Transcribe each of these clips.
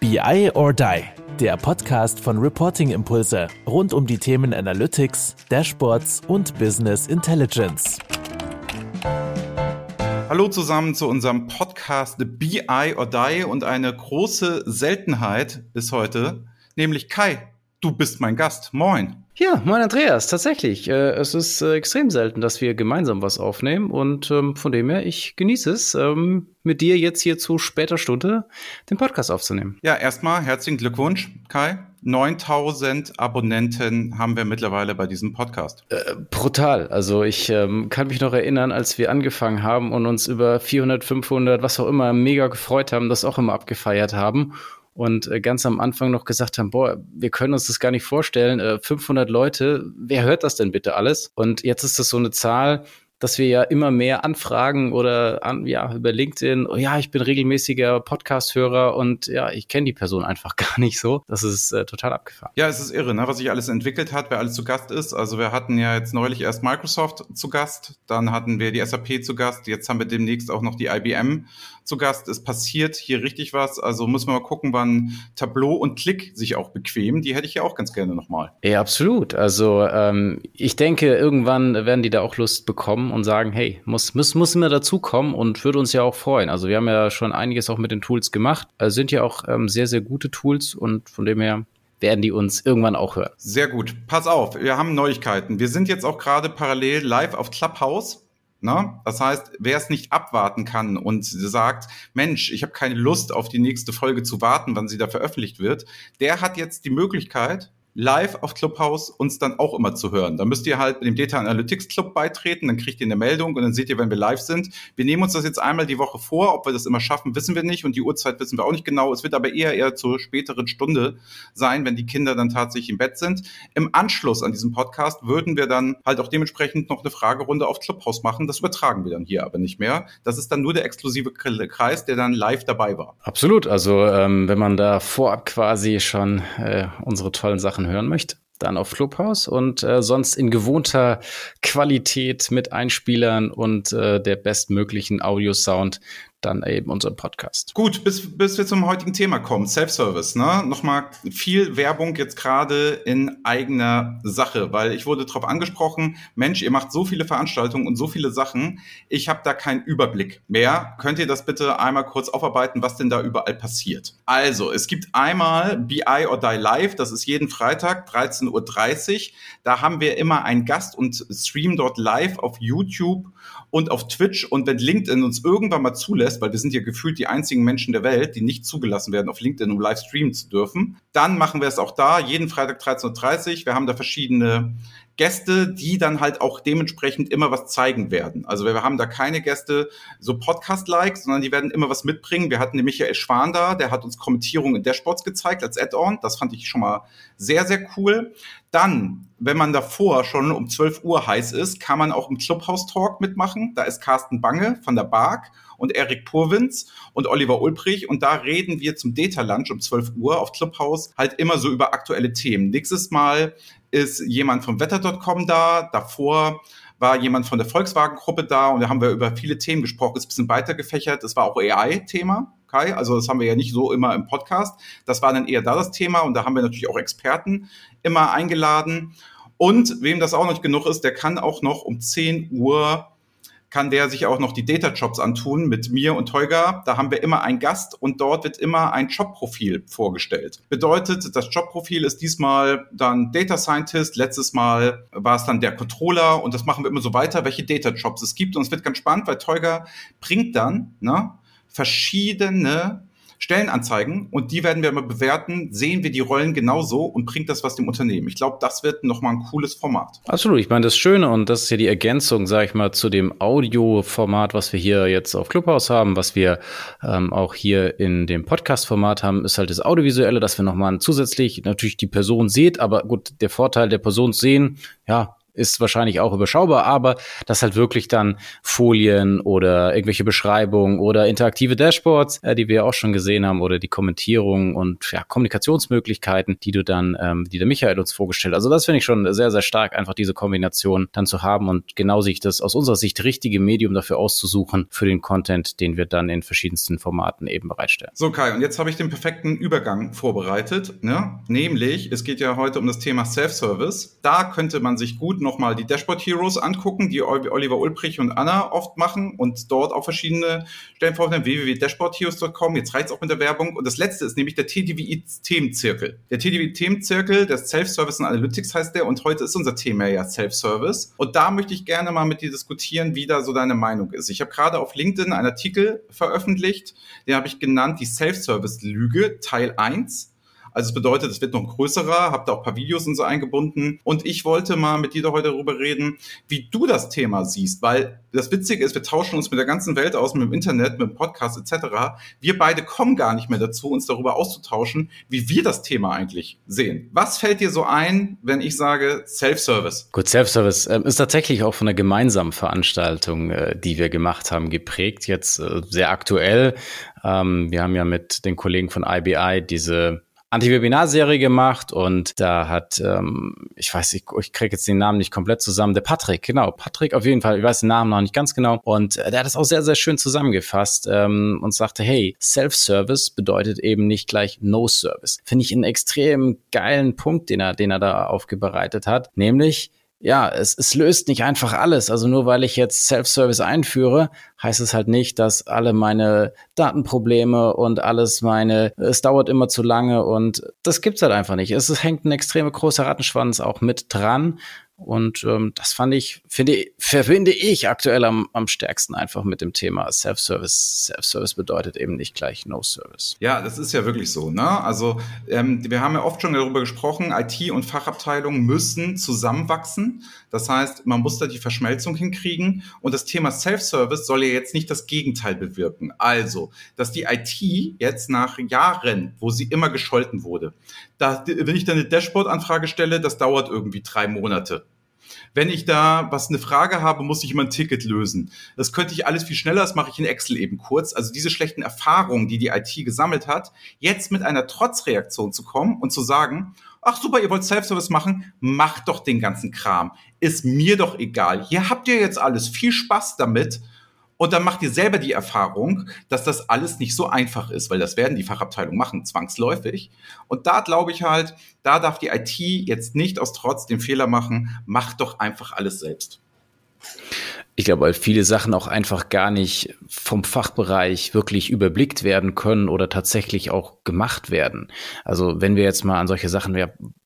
BI or Die, der Podcast von Reporting Impulse rund um die Themen Analytics, Dashboards und Business Intelligence. Hallo zusammen zu unserem Podcast BI or Die und eine große Seltenheit ist heute, nämlich Kai. Du bist mein Gast. Moin. Ja, moin Andreas, tatsächlich. Äh, es ist äh, extrem selten, dass wir gemeinsam was aufnehmen und ähm, von dem her, ich genieße es, ähm, mit dir jetzt hier zu später Stunde den Podcast aufzunehmen. Ja, erstmal herzlichen Glückwunsch, Kai. 9000 Abonnenten haben wir mittlerweile bei diesem Podcast. Äh, brutal. Also ich ähm, kann mich noch erinnern, als wir angefangen haben und uns über 400, 500, was auch immer, mega gefreut haben, das auch immer abgefeiert haben und äh, ganz am Anfang noch gesagt haben, boah, wir können uns das gar nicht vorstellen, äh, 500 Leute, wer hört das denn bitte alles? Und jetzt ist das so eine Zahl, dass wir ja immer mehr Anfragen oder an, ja, über LinkedIn, oh ja, ich bin regelmäßiger Podcast-Hörer und ja, ich kenne die Person einfach gar nicht so. Das ist äh, total abgefahren. Ja, es ist irre, ne, was sich alles entwickelt hat, wer alles zu Gast ist. Also wir hatten ja jetzt neulich erst Microsoft zu Gast, dann hatten wir die SAP zu Gast, jetzt haben wir demnächst auch noch die IBM zu Gast. Es passiert hier richtig was. Also muss man mal gucken, wann Tableau und Klick sich auch bequemen. Die hätte ich ja auch ganz gerne nochmal. Ja, absolut. Also ähm, ich denke, irgendwann werden die da auch Lust bekommen und sagen, hey, muss, muss, muss immer dazukommen und würde uns ja auch freuen. Also wir haben ja schon einiges auch mit den Tools gemacht. Also sind ja auch ähm, sehr, sehr gute Tools und von dem her werden die uns irgendwann auch hören. Sehr gut. Pass auf, wir haben Neuigkeiten. Wir sind jetzt auch gerade parallel live auf Clubhouse. Ne? Das heißt, wer es nicht abwarten kann und sagt, Mensch, ich habe keine Lust auf die nächste Folge zu warten, wann sie da veröffentlicht wird, der hat jetzt die Möglichkeit, live auf Clubhouse uns dann auch immer zu hören. Da müsst ihr halt dem Data Analytics Club beitreten, dann kriegt ihr eine Meldung und dann seht ihr, wenn wir live sind. Wir nehmen uns das jetzt einmal die Woche vor, ob wir das immer schaffen, wissen wir nicht und die Uhrzeit wissen wir auch nicht genau. Es wird aber eher eher zur späteren Stunde sein, wenn die Kinder dann tatsächlich im Bett sind. Im Anschluss an diesem Podcast würden wir dann halt auch dementsprechend noch eine Fragerunde auf Clubhouse machen. Das übertragen wir dann hier aber nicht mehr. Das ist dann nur der exklusive Kreis, der dann live dabei war. Absolut. Also ähm, wenn man da vorab quasi schon äh, unsere tollen Sachen Sachen hören möchte, dann auf Clubhouse und äh, sonst in gewohnter Qualität mit Einspielern und äh, der bestmöglichen Audiosound dann eben unseren Podcast. Gut, bis, bis wir zum heutigen Thema kommen, Self-Service. Ne? Nochmal viel Werbung jetzt gerade in eigener Sache, weil ich wurde darauf angesprochen, Mensch, ihr macht so viele Veranstaltungen und so viele Sachen, ich habe da keinen Überblick mehr. Könnt ihr das bitte einmal kurz aufarbeiten, was denn da überall passiert? Also, es gibt einmal BI or Die Live, das ist jeden Freitag, 13.30 Uhr. Da haben wir immer einen Gast und streamen dort live auf YouTube und auf Twitch. Und wenn LinkedIn uns irgendwann mal zulässt, weil wir sind ja gefühlt die einzigen Menschen der Welt, die nicht zugelassen werden, auf LinkedIn, um live streamen zu dürfen, dann machen wir es auch da, jeden Freitag 13.30 Uhr. Wir haben da verschiedene Gäste, die dann halt auch dementsprechend immer was zeigen werden. Also wir haben da keine Gäste so Podcast-like, sondern die werden immer was mitbringen. Wir hatten den Michael Schwan da, der hat uns Kommentierungen in Dashboards gezeigt als Add-on. Das fand ich schon mal sehr, sehr cool. Dann, wenn man davor schon um 12 Uhr heiß ist, kann man auch im Clubhouse Talk mitmachen. Da ist Carsten Bange von der BARC und Erik Purwins und Oliver Ulbrich. Und da reden wir zum Data Lunch um 12 Uhr auf Clubhouse halt immer so über aktuelle Themen. Nächstes Mal ist jemand von Wetter.com da. Davor war jemand von der Volkswagen-Gruppe da und da haben wir über viele Themen gesprochen. Ist ein bisschen weiter gefächert. Das war auch AI-Thema. Kai, also das haben wir ja nicht so immer im Podcast. Das war dann eher da das Thema und da haben wir natürlich auch Experten immer eingeladen. Und wem das auch nicht genug ist, der kann auch noch um 10 Uhr kann der sich auch noch die Data Jobs antun mit mir und Teuga. Da haben wir immer einen Gast und dort wird immer ein Jobprofil vorgestellt. Bedeutet, das Jobprofil ist diesmal dann Data Scientist, letztes Mal war es dann der Controller und das machen wir immer so weiter, welche Data Jobs es gibt. Und es wird ganz spannend, weil Teuga bringt dann ne, verschiedene Stellenanzeigen und die werden wir immer bewerten, sehen wir die Rollen genauso und bringt das was dem Unternehmen. Ich glaube, das wird nochmal ein cooles Format. Absolut. Ich meine, das Schöne und das ist ja die Ergänzung, sage ich mal, zu dem Audioformat, was wir hier jetzt auf Clubhouse haben, was wir ähm, auch hier in dem Podcast-Format haben, ist halt das Audiovisuelle, dass wir nochmal zusätzlich natürlich die Person seht, aber gut, der Vorteil der Person sehen, ja, ist wahrscheinlich auch überschaubar, aber dass halt wirklich dann Folien oder irgendwelche Beschreibungen oder interaktive Dashboards, äh, die wir auch schon gesehen haben, oder die Kommentierung und ja, Kommunikationsmöglichkeiten, die du dann, ähm, die der Michael uns vorgestellt. Also das finde ich schon sehr, sehr stark, einfach diese Kombination dann zu haben und genau sich das aus unserer Sicht richtige Medium dafür auszusuchen für den Content, den wir dann in verschiedensten Formaten eben bereitstellen. So Kai, und jetzt habe ich den perfekten Übergang vorbereitet, ne? nämlich es geht ja heute um das Thema Self-Service. Da könnte man sich gut nochmal die Dashboard Heroes angucken, die Oliver Ulbrich und Anna oft machen und dort auch verschiedene Stellen vorstellen, www.dashboardheroes.com. Jetzt reizt auch mit der Werbung. Und das letzte ist nämlich der TDWI-Themenzirkel. Der TDWI-Themenzirkel, der Self-Service und Analytics heißt der und heute ist unser Thema ja Self-Service. Und da möchte ich gerne mal mit dir diskutieren, wie da so deine Meinung ist. Ich habe gerade auf LinkedIn einen Artikel veröffentlicht, den habe ich genannt, die Self-Service-Lüge, Teil 1. Also es bedeutet, es wird noch größerer, habt da auch ein paar Videos und so eingebunden. Und ich wollte mal mit dir heute darüber reden, wie du das Thema siehst, weil das Witzige ist, wir tauschen uns mit der ganzen Welt aus, mit dem Internet, mit dem Podcast etc. Wir beide kommen gar nicht mehr dazu, uns darüber auszutauschen, wie wir das Thema eigentlich sehen. Was fällt dir so ein, wenn ich sage Self-Service? Gut, Self-Service äh, ist tatsächlich auch von einer gemeinsamen Veranstaltung, äh, die wir gemacht haben, geprägt. Jetzt äh, sehr aktuell. Ähm, wir haben ja mit den Kollegen von IBI diese Anti-Webinar-Serie gemacht und da hat, ähm, ich weiß, ich, ich kriege jetzt den Namen nicht komplett zusammen, der Patrick, genau, Patrick auf jeden Fall, ich weiß den Namen noch nicht ganz genau. Und äh, der hat das auch sehr, sehr schön zusammengefasst ähm, und sagte, hey, Self-Service bedeutet eben nicht gleich No-Service. Finde ich einen extrem geilen Punkt, den er, den er da aufbereitet hat, nämlich ja, es, es löst nicht einfach alles. Also nur weil ich jetzt Self-Service einführe, heißt es halt nicht, dass alle meine Datenprobleme und alles meine, es dauert immer zu lange und das gibt's halt einfach nicht. Es, es hängt ein extrem großer Rattenschwanz auch mit dran. Und ähm, das fand ich, finde, verbinde ich aktuell am, am stärksten einfach mit dem Thema Self-Service. Self-Service bedeutet eben nicht gleich No-Service. Ja, das ist ja wirklich so. Ne? Also ähm, wir haben ja oft schon darüber gesprochen, IT und Fachabteilungen müssen zusammenwachsen. Das heißt, man muss da die Verschmelzung hinkriegen. Und das Thema Self-Service soll ja jetzt nicht das Gegenteil bewirken. Also, dass die IT jetzt nach Jahren, wo sie immer gescholten wurde, da, wenn ich da eine Dashboard-Anfrage stelle, das dauert irgendwie drei Monate. Wenn ich da was eine Frage habe, muss ich immer ein Ticket lösen. Das könnte ich alles viel schneller, das mache ich in Excel eben kurz. Also diese schlechten Erfahrungen, die die IT gesammelt hat, jetzt mit einer Trotzreaktion zu kommen und zu sagen, ach super, ihr wollt Self-Service machen, macht doch den ganzen Kram. Ist mir doch egal. Hier habt ihr jetzt alles. Viel Spaß damit. Und dann macht ihr selber die Erfahrung, dass das alles nicht so einfach ist, weil das werden die Fachabteilungen machen, zwangsläufig. Und da glaube ich halt, da darf die IT jetzt nicht aus Trotz den Fehler machen, macht doch einfach alles selbst. Ich glaube, weil viele Sachen auch einfach gar nicht vom Fachbereich wirklich überblickt werden können oder tatsächlich auch gemacht werden. Also wenn wir jetzt mal an solche Sachen,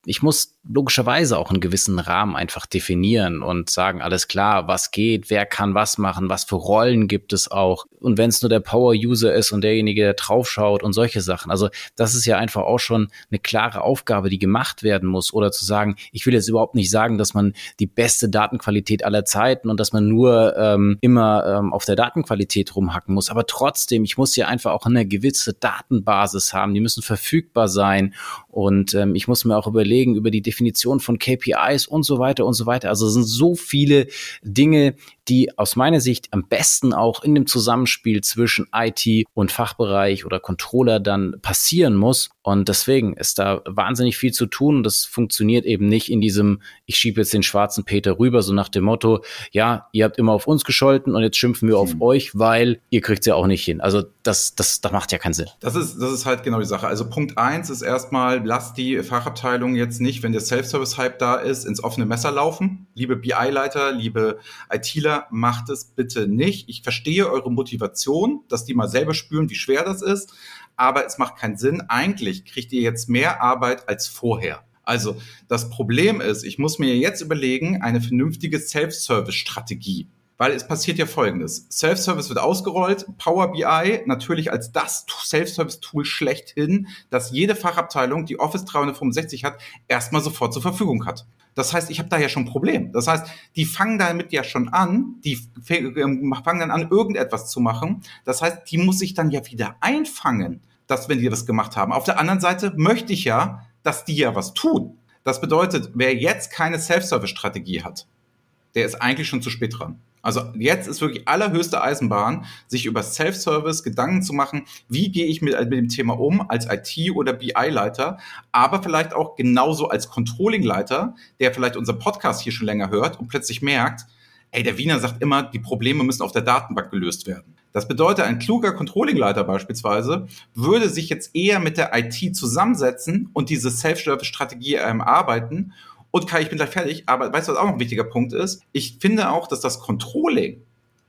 ich muss logischerweise auch einen gewissen Rahmen einfach definieren und sagen, alles klar, was geht, wer kann was machen, was für Rollen gibt es auch. Und wenn es nur der Power-User ist und derjenige, der draufschaut und solche Sachen. Also das ist ja einfach auch schon eine klare Aufgabe, die gemacht werden muss. Oder zu sagen, ich will jetzt überhaupt nicht sagen, dass man die beste Datenqualität aller Zeiten und dass man nur ähm, immer ähm, auf der Datenqualität rumhacken muss. Aber trotzdem, ich muss ja einfach auch eine gewisse Datenbasis haben. Die müssen verfügbar sein. Und ähm, ich muss mir auch überlegen, überlegen über die Definition von KPIs und so weiter und so weiter. Also es sind so viele Dinge, die aus meiner Sicht am besten auch in dem Zusammenspiel zwischen IT und Fachbereich oder Controller dann passieren muss. Und deswegen ist da wahnsinnig viel zu tun. Das funktioniert eben nicht in diesem, ich schiebe jetzt den schwarzen Peter rüber, so nach dem Motto, ja, ihr habt immer auf uns gescholten und jetzt schimpfen wir auf mhm. euch, weil ihr kriegt es ja auch nicht hin. Also das, das, das macht ja keinen Sinn. Das ist, das ist halt genau die Sache. Also Punkt eins ist erstmal, lasst die Fachabteilung jetzt nicht, wenn der Self-Service-Hype da ist, ins offene Messer laufen. Liebe BI-Leiter, liebe ITler, macht es bitte nicht. Ich verstehe eure Motivation, dass die mal selber spüren, wie schwer das ist aber es macht keinen Sinn. Eigentlich kriegt ihr jetzt mehr Arbeit als vorher. Also das Problem ist, ich muss mir jetzt überlegen, eine vernünftige Self-Service-Strategie. Weil es passiert ja Folgendes. Self-Service wird ausgerollt, Power BI natürlich als das Self-Service-Tool schlechthin, das jede Fachabteilung, die Office 365 hat, erstmal sofort zur Verfügung hat. Das heißt, ich habe da ja schon ein Problem. Das heißt, die fangen damit ja schon an, die ähm, fangen dann an, irgendetwas zu machen. Das heißt, die muss ich dann ja wieder einfangen, dass wenn die das gemacht haben. Auf der anderen Seite möchte ich ja, dass die ja was tun. Das bedeutet, wer jetzt keine Self-Service-Strategie hat, der ist eigentlich schon zu spät dran. Also jetzt ist wirklich allerhöchste Eisenbahn, sich über Self-Service Gedanken zu machen, wie gehe ich mit, mit dem Thema um als IT- oder BI-Leiter, aber vielleicht auch genauso als Controlling-Leiter, der vielleicht unseren Podcast hier schon länger hört und plötzlich merkt, ey, der Wiener sagt immer, die Probleme müssen auf der Datenbank gelöst werden. Das bedeutet, ein kluger Controlling-Leiter beispielsweise würde sich jetzt eher mit der IT zusammensetzen und diese Self-Service-Strategie ähm, arbeiten und Kai, ich bin gleich fertig, aber weißt du, was auch noch ein wichtiger Punkt ist? Ich finde auch, dass das Controlling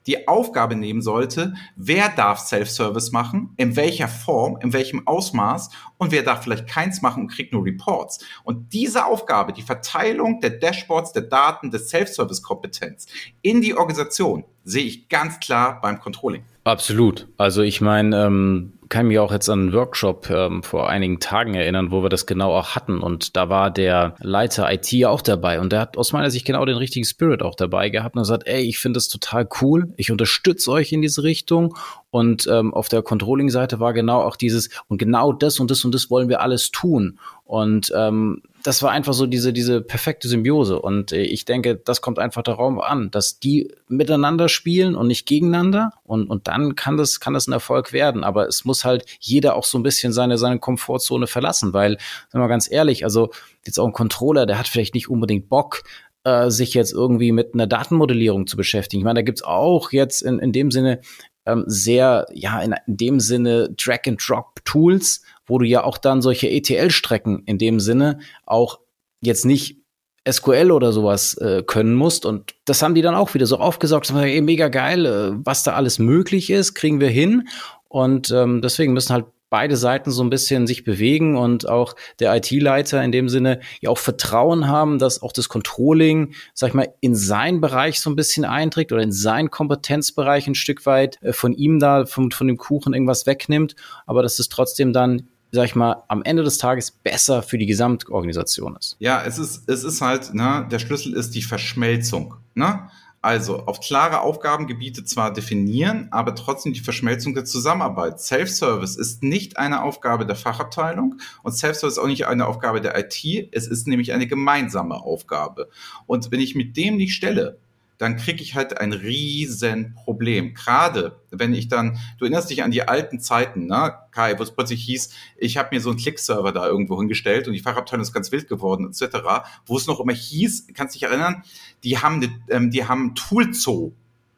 die Aufgabe nehmen sollte, wer darf Self-Service machen, in welcher Form, in welchem Ausmaß und wer darf vielleicht keins machen und kriegt nur Reports. Und diese Aufgabe, die Verteilung der Dashboards, der Daten, der Self-Service-Kompetenz in die Organisation, sehe ich ganz klar beim Controlling. Absolut. Also ich meine, ähm, kann mich auch jetzt an einen Workshop ähm, vor einigen Tagen erinnern, wo wir das genau auch hatten. Und da war der Leiter IT auch dabei. Und der hat aus meiner Sicht genau den richtigen Spirit auch dabei gehabt und gesagt, ey, ich finde das total cool. Ich unterstütze euch in diese Richtung. Und ähm, auf der Controlling-Seite war genau auch dieses, und genau das und das und das wollen wir alles tun. Und ähm, das war einfach so diese, diese perfekte Symbiose. Und äh, ich denke, das kommt einfach darauf an, dass die miteinander spielen und nicht gegeneinander. Und, und dann kann das, kann das ein Erfolg werden. Aber es muss halt jeder auch so ein bisschen seine, seine Komfortzone verlassen, weil, sagen wir ganz ehrlich, also jetzt auch ein Controller, der hat vielleicht nicht unbedingt Bock, äh, sich jetzt irgendwie mit einer Datenmodellierung zu beschäftigen. Ich meine, da gibt's auch jetzt in, in dem Sinne ähm, sehr, ja, in, in dem Sinne Drag-and-Drop-Tools, wo du ja auch dann solche ETL-Strecken in dem Sinne auch jetzt nicht SQL oder sowas äh, können musst. Und das haben die dann auch wieder so aufgesaugt. Das war eh mega geil, äh, was da alles möglich ist, kriegen wir hin. Und ähm, deswegen müssen halt beide Seiten so ein bisschen sich bewegen und auch der IT-Leiter in dem Sinne ja auch Vertrauen haben, dass auch das Controlling, sag ich mal, in seinen Bereich so ein bisschen einträgt oder in seinen Kompetenzbereich ein Stück weit äh, von ihm da, von, von dem Kuchen irgendwas wegnimmt, aber dass es trotzdem dann sag ich mal, am Ende des Tages besser für die Gesamtorganisation ist. Ja, es ist, es ist halt, ne, der Schlüssel ist die Verschmelzung. Ne? Also auf klare Aufgabengebiete zwar definieren, aber trotzdem die Verschmelzung der Zusammenarbeit. Self-Service ist nicht eine Aufgabe der Fachabteilung und Self-Service ist auch nicht eine Aufgabe der IT. Es ist nämlich eine gemeinsame Aufgabe. Und wenn ich mit dem nicht stelle, dann kriege ich halt ein Riesenproblem. Gerade wenn ich dann, du erinnerst dich an die alten Zeiten, ne, Kai, wo es plötzlich hieß, ich habe mir so einen Click-Server da irgendwo hingestellt und die Fachabteilung ist ganz wild geworden, etc., wo es noch immer hieß, kannst dich erinnern, die haben, ähm, die haben Tool-Zoo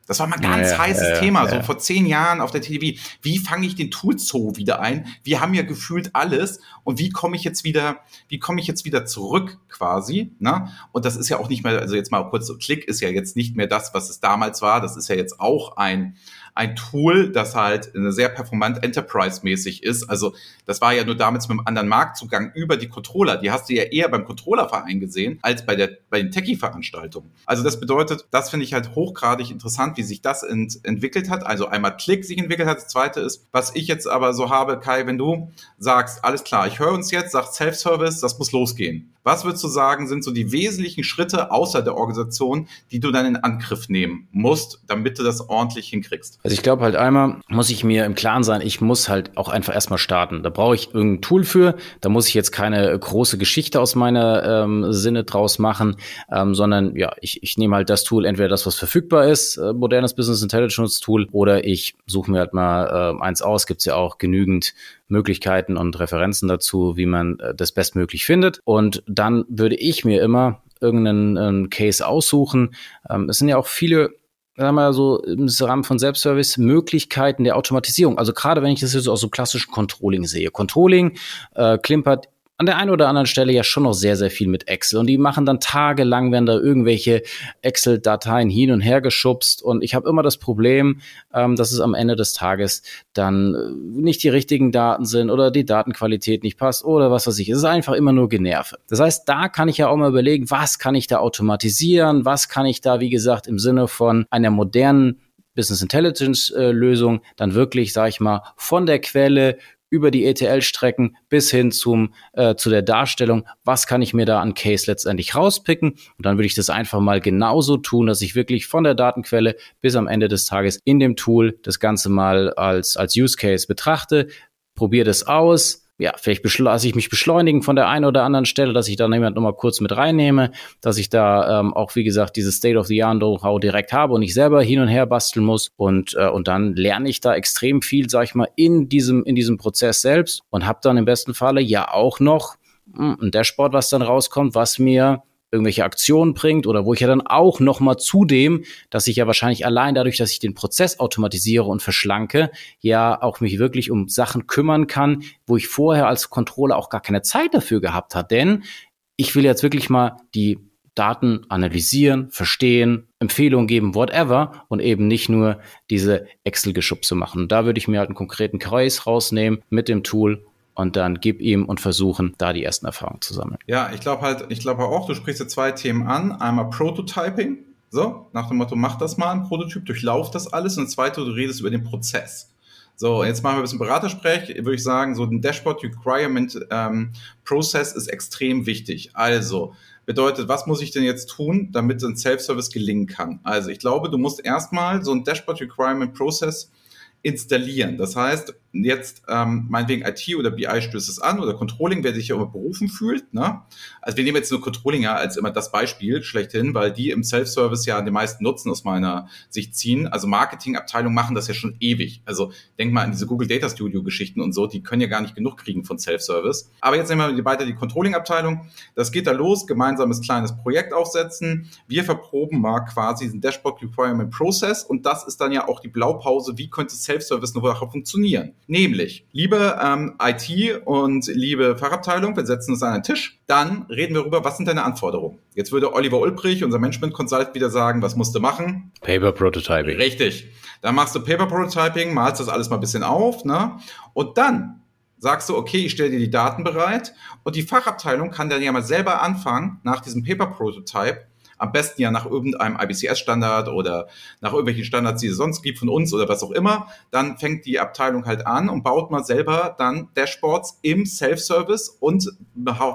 das war mal ein ganz ja, heißes ja, Thema, so vor zehn Jahren auf der TV. Wie fange ich den Tool-Zoo wieder ein? Wir haben ja gefühlt alles und wie komme ich jetzt wieder, wie komme ich jetzt wieder zurück quasi? Ne? Und das ist ja auch nicht mehr, also jetzt mal kurz so, Klick ist ja jetzt nicht mehr das, was es damals war. Das ist ja jetzt auch ein, ein Tool, das halt sehr performant Enterprise-mäßig ist. Also das war ja nur damals mit einem anderen Marktzugang über die Controller. Die hast du ja eher beim Controllerverein gesehen als bei, der, bei den Techie-Veranstaltungen. Also das bedeutet, das finde ich halt hochgradig interessant, wie sich das ent entwickelt hat. Also einmal Klick sich entwickelt hat. Das zweite ist, was ich jetzt aber so habe, Kai, wenn du sagst, alles klar, ich höre uns jetzt, sagt Self-Service, das muss losgehen. Was würdest du sagen, sind so die wesentlichen Schritte außer der Organisation, die du dann in Angriff nehmen musst, damit du das ordentlich hinkriegst? Also ich glaube halt einmal, muss ich mir im Klaren sein, ich muss halt auch einfach erstmal starten. Da brauche ich irgendein Tool für. Da muss ich jetzt keine große Geschichte aus meiner ähm, Sinne draus machen, ähm, sondern ja, ich, ich nehme halt das Tool, entweder das, was verfügbar ist, äh, modernes Business Intelligence Tool, oder ich suche mir halt mal äh, eins aus. Gibt es ja auch genügend Möglichkeiten und Referenzen dazu, wie man äh, das bestmöglich findet. Und dann würde ich mir immer irgendeinen ähm, Case aussuchen. Ähm, es sind ja auch viele sagen wir so im Rahmen von Selbstservice Möglichkeiten der Automatisierung. Also gerade wenn ich das jetzt aus so klassischen Controlling sehe. Controlling äh, klimpert an der einen oder anderen Stelle ja schon noch sehr, sehr viel mit Excel. Und die machen dann tagelang, wenn da irgendwelche Excel-Dateien hin und her geschubst. Und ich habe immer das Problem, ähm, dass es am Ende des Tages dann äh, nicht die richtigen Daten sind oder die Datenqualität nicht passt oder was weiß ich. Es ist einfach immer nur Generve. Das heißt, da kann ich ja auch mal überlegen, was kann ich da automatisieren? Was kann ich da, wie gesagt, im Sinne von einer modernen Business Intelligence äh, dann wirklich, sage ich mal, von der Quelle über die ETL-Strecken bis hin zum, äh, zu der Darstellung, was kann ich mir da an Case letztendlich rauspicken. Und dann würde ich das einfach mal genauso tun, dass ich wirklich von der Datenquelle bis am Ende des Tages in dem Tool das Ganze mal als, als Use Case betrachte, probiere das aus, ja, vielleicht lasse ich mich beschleunigen von der einen oder anderen Stelle, dass ich da jemand nochmal kurz mit reinnehme, dass ich da ähm, auch, wie gesagt, dieses State of the Art Know-how direkt habe und ich selber hin und her basteln muss. Und, äh, und dann lerne ich da extrem viel, sag ich mal, in diesem, in diesem Prozess selbst und habe dann im besten Falle ja auch noch mh, hm, ein Dashboard, was dann rauskommt, was mir irgendwelche Aktionen bringt oder wo ich ja dann auch noch mal zudem, dass ich ja wahrscheinlich allein dadurch, dass ich den Prozess automatisiere und verschlanke, ja auch mich wirklich um Sachen kümmern kann, wo ich vorher als Controller auch gar keine Zeit dafür gehabt habe. Denn ich will jetzt wirklich mal die Daten analysieren, verstehen, Empfehlungen geben, whatever und eben nicht nur diese Excel-Geschubse machen. Da würde ich mir halt einen konkreten Kreis rausnehmen mit dem Tool und dann gib ihm und versuchen, da die ersten Erfahrungen zu sammeln. Ja, ich glaube halt, ich glaube auch, du sprichst ja zwei Themen an. Einmal Prototyping, so, nach dem Motto, mach das mal, ein Prototyp, durchlauf das alles. Und das zweite, du redest über den Prozess. So, jetzt machen wir ein bisschen Beratersprech. Würde ich sagen, so ein Dashboard Requirement ähm, Process ist extrem wichtig. Also, bedeutet, was muss ich denn jetzt tun, damit ein Self-Service gelingen kann? Also, ich glaube, du musst erstmal so ein Dashboard Requirement Process installieren. Das heißt, jetzt ähm, meinetwegen IT oder BI stößt es an oder Controlling, wer sich ja immer berufen fühlt. Ne? Also wir nehmen jetzt nur Controlling ja als immer das Beispiel schlechthin, weil die im Self-Service ja den meisten Nutzen aus meiner Sicht ziehen. Also Marketingabteilungen machen das ja schon ewig. Also denk mal an diese Google Data Studio Geschichten und so, die können ja gar nicht genug kriegen von Self-Service. Aber jetzt nehmen wir weiter die Controlling-Abteilung. Das geht da los, gemeinsames kleines Projekt aufsetzen. Wir verproben mal quasi diesen Dashboard Requirement Process und das ist dann ja auch die Blaupause, wie könnte Self-Service Woche funktionieren. Nämlich, liebe ähm, IT und liebe Fachabteilung, wir setzen uns an einen Tisch, dann reden wir darüber, was sind deine Anforderungen. Jetzt würde Oliver Ulbrich, unser Management Consultant, wieder sagen, was musst du machen? Paper Prototyping. Richtig. Dann machst du Paper Prototyping, malst das alles mal ein bisschen auf, ne? Und dann sagst du, okay, ich stelle dir die Daten bereit und die Fachabteilung kann dann ja mal selber anfangen, nach diesem Paper Prototype am besten ja nach irgendeinem IBCS-Standard oder nach irgendwelchen Standards, die es sonst gibt von uns oder was auch immer. Dann fängt die Abteilung halt an und baut mal selber dann Dashboards im Self-Service und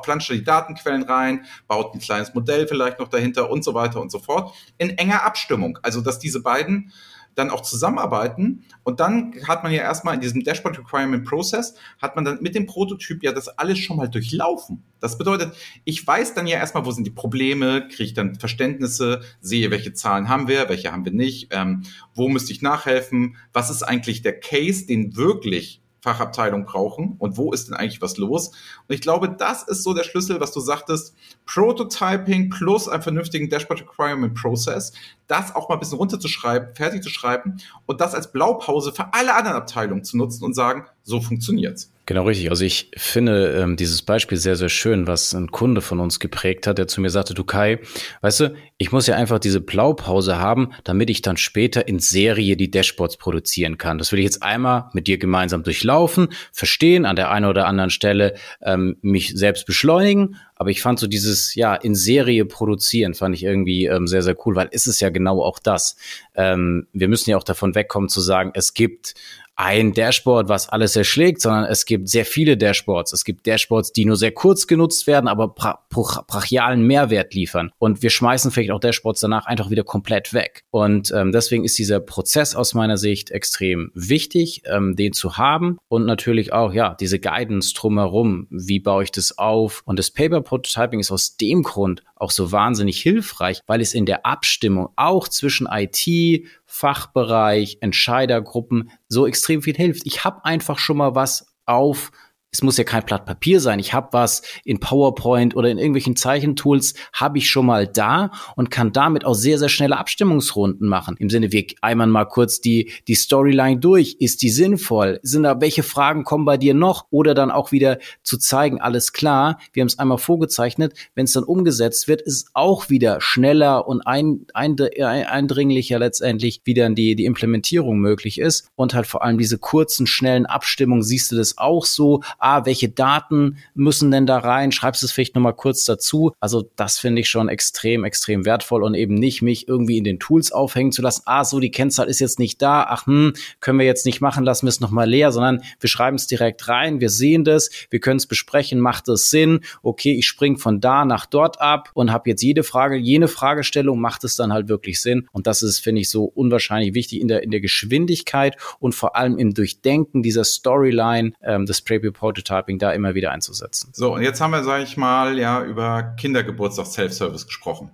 planscht die Datenquellen rein, baut ein kleines Modell vielleicht noch dahinter und so weiter und so fort. In enger Abstimmung. Also, dass diese beiden dann auch zusammenarbeiten. Und dann hat man ja erstmal in diesem Dashboard Requirement Process, hat man dann mit dem Prototyp ja das alles schon mal durchlaufen. Das bedeutet, ich weiß dann ja erstmal, wo sind die Probleme, kriege ich dann Verständnisse, sehe, welche Zahlen haben wir, welche haben wir nicht, ähm, wo müsste ich nachhelfen, was ist eigentlich der Case, den wirklich Fachabteilung brauchen und wo ist denn eigentlich was los? Und ich glaube, das ist so der Schlüssel, was du sagtest, Prototyping plus einen vernünftigen Dashboard Requirement Process, das auch mal ein bisschen runterzuschreiben, fertig zu schreiben und das als Blaupause für alle anderen Abteilungen zu nutzen und sagen, so funktioniert's. Genau richtig. Also ich finde ähm, dieses Beispiel sehr, sehr schön, was ein Kunde von uns geprägt hat, der zu mir sagte, du Kai, weißt du, ich muss ja einfach diese Blaupause haben, damit ich dann später in Serie die Dashboards produzieren kann. Das will ich jetzt einmal mit dir gemeinsam durchlaufen, verstehen, an der einen oder anderen Stelle ähm, mich selbst beschleunigen. Aber ich fand so dieses, ja, in Serie produzieren, fand ich irgendwie ähm, sehr, sehr cool, weil ist es ja genau auch das. Ähm, wir müssen ja auch davon wegkommen zu sagen, es gibt ein Dashboard, was alles erschlägt, sondern es gibt sehr viele Dashboards. Es gibt Dashboards, die nur sehr kurz genutzt werden, aber bra brachialen Mehrwert liefern. Und wir schmeißen vielleicht auch Dashboards danach einfach wieder komplett weg. Und ähm, deswegen ist dieser Prozess aus meiner Sicht extrem wichtig, ähm, den zu haben. Und natürlich auch, ja, diese Guidance drumherum. Wie baue ich das auf? Und das Paper Prototyping ist aus dem Grund auch so wahnsinnig hilfreich, weil es in der Abstimmung auch zwischen IT, Fachbereich, Entscheidergruppen so extrem viel hilft. Ich habe einfach schon mal was auf es muss ja kein Blatt Papier sein. Ich habe was in PowerPoint oder in irgendwelchen Zeichentools, habe ich schon mal da und kann damit auch sehr, sehr schnelle Abstimmungsrunden machen. Im Sinne, wir einmal mal kurz die, die Storyline durch. Ist die sinnvoll? Sind da, welche Fragen kommen bei dir noch? Oder dann auch wieder zu zeigen, alles klar, wir haben es einmal vorgezeichnet. Wenn es dann umgesetzt wird, ist auch wieder schneller und ein, ein, eindringlicher letztendlich, wie dann die, die Implementierung möglich ist. Und halt vor allem diese kurzen, schnellen Abstimmungen, siehst du das auch so ah, welche Daten müssen denn da rein? Schreibst es vielleicht nochmal kurz dazu. Also das finde ich schon extrem, extrem wertvoll und eben nicht mich irgendwie in den Tools aufhängen zu lassen. Ah, so, die Kennzahl ist jetzt nicht da. Ach, hm, können wir jetzt nicht machen, lassen wir es nochmal leer, sondern wir schreiben es direkt rein. Wir sehen das, wir können es besprechen. Macht es Sinn? Okay, ich springe von da nach dort ab und habe jetzt jede Frage, jene Fragestellung, macht es dann halt wirklich Sinn? Und das ist, finde ich, so unwahrscheinlich wichtig in der, in der Geschwindigkeit und vor allem im Durchdenken dieser Storyline ähm, des Prepreport Prototyping da immer wieder einzusetzen. So, und jetzt haben wir, sage ich mal, ja über Kindergeburtstag Self-Service gesprochen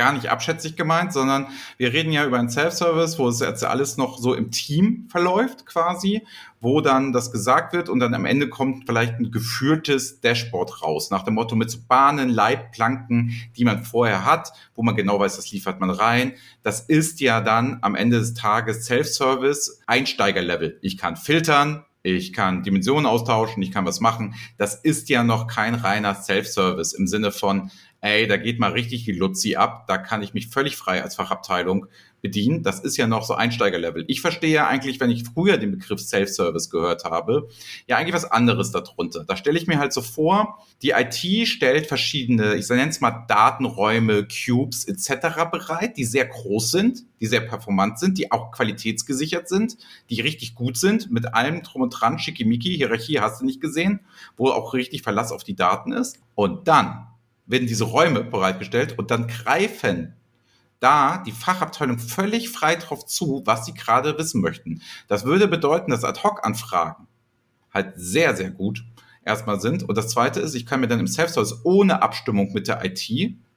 gar nicht abschätzig gemeint, sondern wir reden ja über einen Self-Service, wo es jetzt alles noch so im Team verläuft quasi, wo dann das gesagt wird und dann am Ende kommt vielleicht ein geführtes Dashboard raus, nach dem Motto mit so Bahnen, Leitplanken, die man vorher hat, wo man genau weiß, das liefert man rein. Das ist ja dann am Ende des Tages Self-Service, Einsteigerlevel. Ich kann filtern, ich kann Dimensionen austauschen, ich kann was machen. Das ist ja noch kein reiner Self-Service im Sinne von, ey, da geht mal richtig wie Luzi ab, da kann ich mich völlig frei als Fachabteilung bedienen. Das ist ja noch so Einsteigerlevel. Ich verstehe ja eigentlich, wenn ich früher den Begriff Self-Service gehört habe, ja eigentlich was anderes darunter. Da stelle ich mir halt so vor, die IT stellt verschiedene, ich nenne es mal Datenräume, Cubes etc. bereit, die sehr groß sind, die sehr performant sind, die auch qualitätsgesichert sind, die richtig gut sind, mit allem drum und dran, schickimicki, Hierarchie hast du nicht gesehen, wo auch richtig Verlass auf die Daten ist. Und dann werden diese Räume bereitgestellt und dann greifen da die Fachabteilung völlig frei drauf zu, was sie gerade wissen möchten. Das würde bedeuten, dass Ad-Hoc-Anfragen halt sehr, sehr gut erstmal sind. Und das zweite ist, ich kann mir dann im Self-Service ohne Abstimmung mit der IT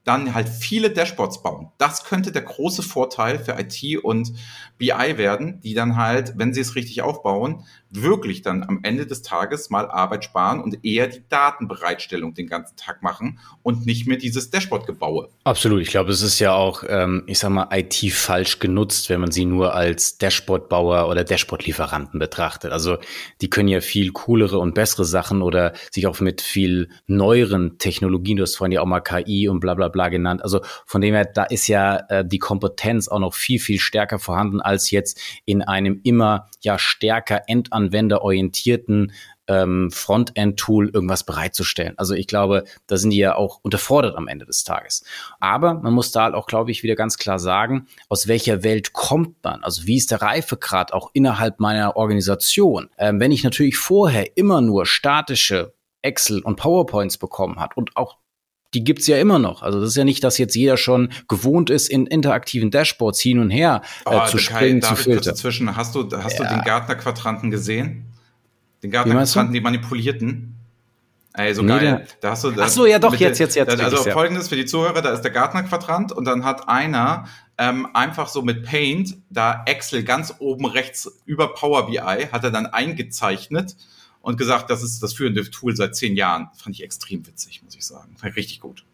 dann halt viele Dashboards bauen. Das könnte der große Vorteil für IT und BI werden, die dann halt, wenn sie es richtig aufbauen, wirklich dann am Ende des Tages mal Arbeit sparen und eher die Datenbereitstellung den ganzen Tag machen und nicht mehr dieses Dashboard-Gebaue. Absolut. Ich glaube, es ist ja auch, ähm, ich sag mal, IT falsch genutzt, wenn man sie nur als Dashboard-Bauer oder Dashboard-Lieferanten betrachtet. Also die können ja viel coolere und bessere Sachen oder sich auch mit viel neueren Technologien, du hast vorhin ja auch mal KI und bla bla bla genannt. Also von dem her, da ist ja äh, die Kompetenz auch noch viel, viel stärker vorhanden als jetzt in einem immer ja stärker endanwenderorientierten ähm, Frontend-Tool irgendwas bereitzustellen. Also ich glaube, da sind die ja auch unterfordert am Ende des Tages. Aber man muss da halt auch, glaube ich, wieder ganz klar sagen, aus welcher Welt kommt man? Also wie ist der Reifegrad auch innerhalb meiner Organisation? Ähm, wenn ich natürlich vorher immer nur statische Excel und PowerPoints bekommen hat und auch die gibt's ja immer noch. Also das ist ja nicht, dass jetzt jeder schon gewohnt ist, in interaktiven Dashboards hin und her äh, oh, zu springen, Kai, zu filtern. Zwischen, hast du, hast ja. du den Gartner-Quadranten gesehen? Den Gartner-Quadranten, die manipulierten? Ey, so nee, geil. Da hast du, da, Ach so, ja doch, jetzt, jetzt, jetzt. Da, also folgendes für die Zuhörer, da ist der Gartner-Quadrant und dann hat einer ähm, einfach so mit Paint da Excel ganz oben rechts über Power BI hat er dann eingezeichnet und gesagt, das ist das führende Tool seit zehn Jahren. Fand ich extrem witzig, muss ich sagen. Fand ich richtig gut.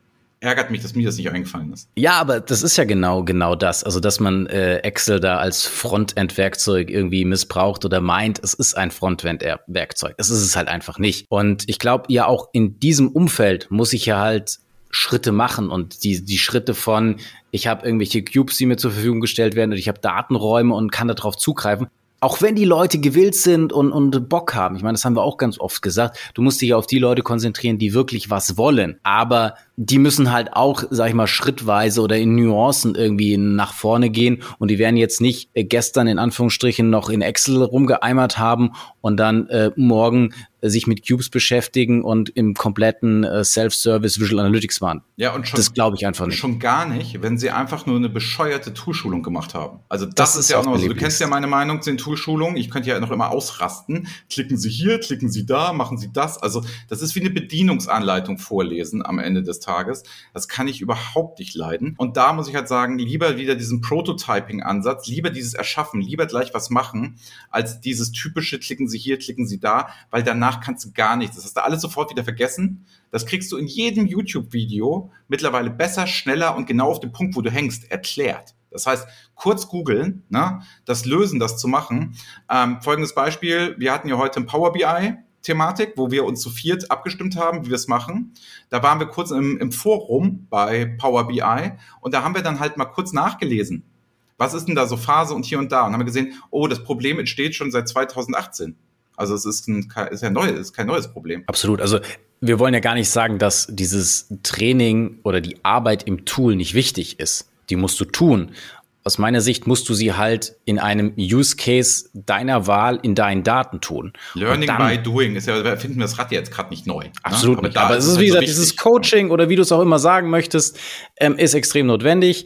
Ärgert mich, dass mir das nicht eingefallen ist. Ja, aber das ist ja genau genau das. Also, dass man äh, Excel da als Frontend-Werkzeug irgendwie missbraucht oder meint, es ist ein Frontend-Werkzeug. Es ist es halt einfach nicht. Und ich glaube, ja, auch in diesem Umfeld muss ich ja halt Schritte machen und die, die Schritte von, ich habe irgendwelche Cubes, die mir zur Verfügung gestellt werden und ich habe Datenräume und kann darauf zugreifen auch wenn die Leute gewillt sind und, und Bock haben, ich meine, das haben wir auch ganz oft gesagt, du musst dich auf die Leute konzentrieren, die wirklich was wollen. Aber die müssen halt auch, sag ich mal, schrittweise oder in Nuancen irgendwie nach vorne gehen und die werden jetzt nicht äh, gestern in Anführungsstrichen noch in Excel rumgeeimert haben und dann äh, morgen sich mit Cubes beschäftigen und im kompletten äh, Self-Service Visual Analytics waren. Ja, und schon, das glaube ich einfach nicht. Schon gar nicht, wenn sie einfach nur eine bescheuerte Toolschulung gemacht haben. Also das, das ist, ist ja auch noch so. Du kennst ja meine Meinung zu den Toolschulungen. Ich könnte ja noch immer ausrasten. Klicken Sie hier, klicken Sie da, machen Sie das. Also das ist wie eine Bedienungsanleitung vorlesen am Ende des Tages. Das kann ich überhaupt nicht leiden. Und da muss ich halt sagen, lieber wieder diesen Prototyping-Ansatz, lieber dieses Erschaffen, lieber gleich was machen, als dieses typische klicken Sie hier, klicken Sie da, weil danach kannst du gar nichts. Das hast du alles sofort wieder vergessen. Das kriegst du in jedem YouTube-Video mittlerweile besser, schneller und genau auf den Punkt, wo du hängst, erklärt. Das heißt, kurz googeln, ne, das Lösen, das zu machen. Ähm, folgendes Beispiel, wir hatten ja heute ein Power BI, Thematik, wo wir uns zu viert abgestimmt haben, wie wir es machen. Da waren wir kurz im, im Forum bei Power BI und da haben wir dann halt mal kurz nachgelesen. Was ist denn da so Phase und hier und da? Und haben wir gesehen, oh, das Problem entsteht schon seit 2018. Also es ist, ein, ist ja neu, ist kein neues Problem. Absolut. Also wir wollen ja gar nicht sagen, dass dieses Training oder die Arbeit im Tool nicht wichtig ist. Die musst du tun aus meiner Sicht musst du sie halt in einem Use Case deiner Wahl in deinen Daten tun. Learning dann, by doing ist ja, finden wir das Rad jetzt gerade nicht neu. Ne? Absolut ne? aber nicht. Aber es ist, halt wie gesagt, so dieses Coaching oder wie du es auch immer sagen möchtest, ähm, ist extrem notwendig.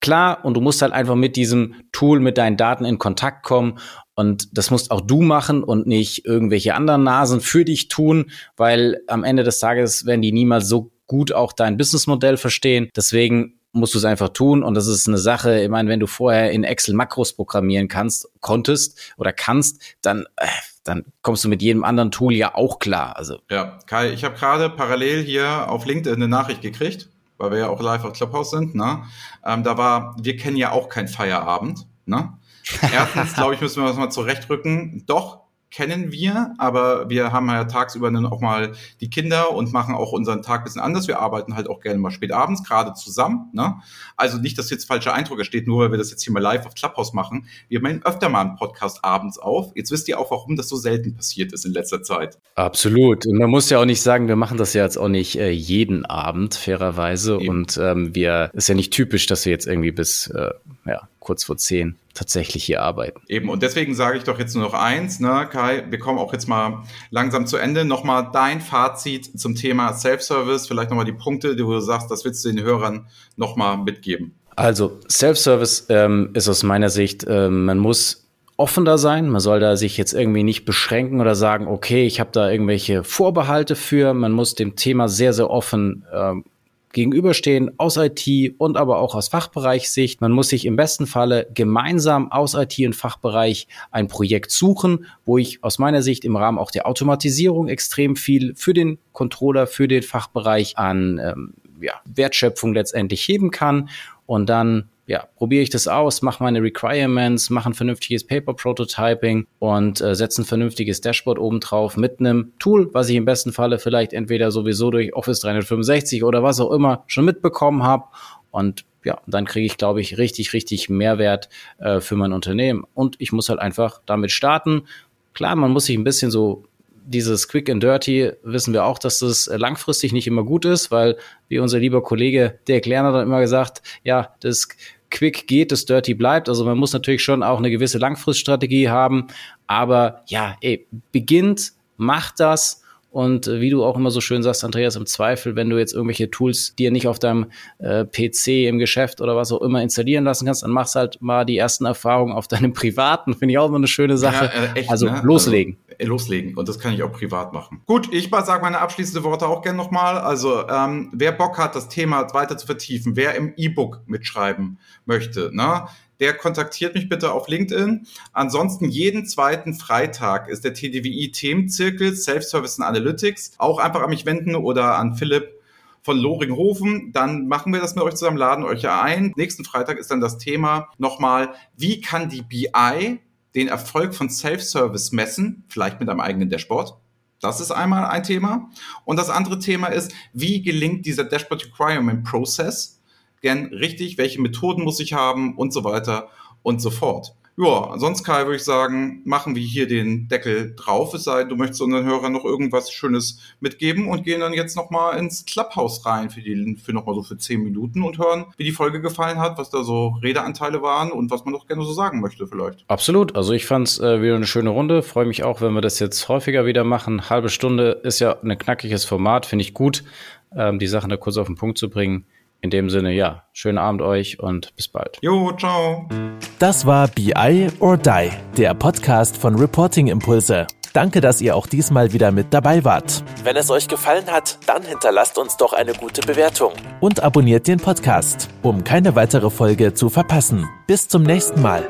Klar, und du musst halt einfach mit diesem Tool, mit deinen Daten in Kontakt kommen Und das musst auch du machen und nicht irgendwelche anderen Nasen für dich tun, weil am Ende des Tages werden die niemals so gut auch dein Businessmodell verstehen. Deswegen musst du es einfach tun und das ist eine Sache, ich meine, wenn du vorher in Excel Makros programmieren kannst, konntest oder kannst, dann äh, dann kommst du mit jedem anderen Tool ja auch klar. Also ja, Kai, ich habe gerade parallel hier auf LinkedIn eine Nachricht gekriegt, weil wir ja auch live auf Clubhouse sind. Ne? Ähm, da war, wir kennen ja auch kein Feierabend. Ne? Erstens, glaube ich, müssen wir das mal zurechtrücken. Doch, kennen wir, aber wir haben ja tagsüber dann auch mal die Kinder und machen auch unseren Tag bisschen anders. Wir arbeiten halt auch gerne mal spät abends, gerade zusammen. Ne? Also nicht, dass jetzt falscher Eindruck entsteht, nur weil wir das jetzt hier mal live auf Clubhouse machen. Wir nehmen öfter mal einen Podcast abends auf. Jetzt wisst ihr auch, warum das so selten passiert ist in letzter Zeit. Absolut. Und man muss ja auch nicht sagen, wir machen das ja jetzt auch nicht äh, jeden Abend, fairerweise. Eben. Und ähm, wir ist ja nicht typisch, dass wir jetzt irgendwie bis äh, ja, kurz vor zehn tatsächlich hier arbeiten. Eben, und deswegen sage ich doch jetzt nur noch eins, ne, Kai, wir kommen auch jetzt mal langsam zu Ende. Nochmal dein Fazit zum Thema Self-Service, vielleicht nochmal die Punkte, die du sagst, das willst du den Hörern nochmal mitgeben. Also Self-Service ähm, ist aus meiner Sicht, äh, man muss offener sein. Man soll da sich jetzt irgendwie nicht beschränken oder sagen, okay, ich habe da irgendwelche Vorbehalte für. Man muss dem Thema sehr, sehr offen äh, gegenüberstehen aus IT und aber auch aus Fachbereichssicht. Man muss sich im besten Falle gemeinsam aus IT und Fachbereich ein Projekt suchen, wo ich aus meiner Sicht im Rahmen auch der Automatisierung extrem viel für den Controller, für den Fachbereich an ähm, ja, Wertschöpfung letztendlich heben kann und dann ja, probiere ich das aus, mache meine Requirements, mache ein vernünftiges Paper-Prototyping und äh, setze ein vernünftiges Dashboard obendrauf mit einem Tool, was ich im besten Falle vielleicht entweder sowieso durch Office 365 oder was auch immer schon mitbekommen habe. Und ja, dann kriege ich, glaube ich, richtig, richtig Mehrwert äh, für mein Unternehmen. Und ich muss halt einfach damit starten. Klar, man muss sich ein bisschen so dieses Quick and Dirty wissen wir auch, dass das langfristig nicht immer gut ist, weil wie unser lieber Kollege der Erklärer hat immer gesagt, ja, das Quick geht, das Dirty bleibt. Also man muss natürlich schon auch eine gewisse Langfriststrategie haben. Aber ja, ey, beginnt, macht das. Und äh, wie du auch immer so schön sagst, Andreas, im Zweifel, wenn du jetzt irgendwelche Tools dir nicht auf deinem äh, PC im Geschäft oder was auch immer installieren lassen kannst, dann machst halt mal die ersten Erfahrungen auf deinem privaten. Finde ich auch immer eine schöne Sache. Ja, äh, echt, also ne? loslegen. Also, äh, loslegen. Und das kann ich auch privat machen. Gut, ich sage meine abschließende Worte auch gerne nochmal. Also ähm, wer Bock hat, das Thema weiter zu vertiefen, wer im E-Book mitschreiben möchte, ne? der kontaktiert mich bitte auf LinkedIn. Ansonsten jeden zweiten Freitag ist der TDWI Themenzirkel Self-Service and Analytics. Auch einfach an mich wenden oder an Philipp von Loringhofen. Dann machen wir das mit euch zusammen, laden euch ja ein. Nächsten Freitag ist dann das Thema nochmal, wie kann die BI den Erfolg von Self-Service messen, vielleicht mit einem eigenen Dashboard. Das ist einmal ein Thema. Und das andere Thema ist, wie gelingt dieser Dashboard Requirement Process? gern richtig, welche Methoden muss ich haben und so weiter und so fort. Ja, sonst Kai würde ich sagen, machen wir hier den Deckel drauf, es sei denn, du möchtest unseren Hörern noch irgendwas Schönes mitgeben und gehen dann jetzt nochmal ins Clubhouse rein für die, für nochmal so für zehn Minuten und hören, wie die Folge gefallen hat, was da so Redeanteile waren und was man doch gerne so sagen möchte vielleicht. Absolut, also ich fand es äh, wieder eine schöne Runde, freue mich auch, wenn wir das jetzt häufiger wieder machen. Halbe Stunde ist ja ein knackiges Format, finde ich gut, ähm, die Sachen da kurz auf den Punkt zu bringen. In dem Sinne, ja, schönen Abend euch und bis bald. Jo, ciao. Das war BI or Die, der Podcast von Reporting Impulse. Danke, dass ihr auch diesmal wieder mit dabei wart. Wenn es euch gefallen hat, dann hinterlasst uns doch eine gute Bewertung. Und abonniert den Podcast, um keine weitere Folge zu verpassen. Bis zum nächsten Mal.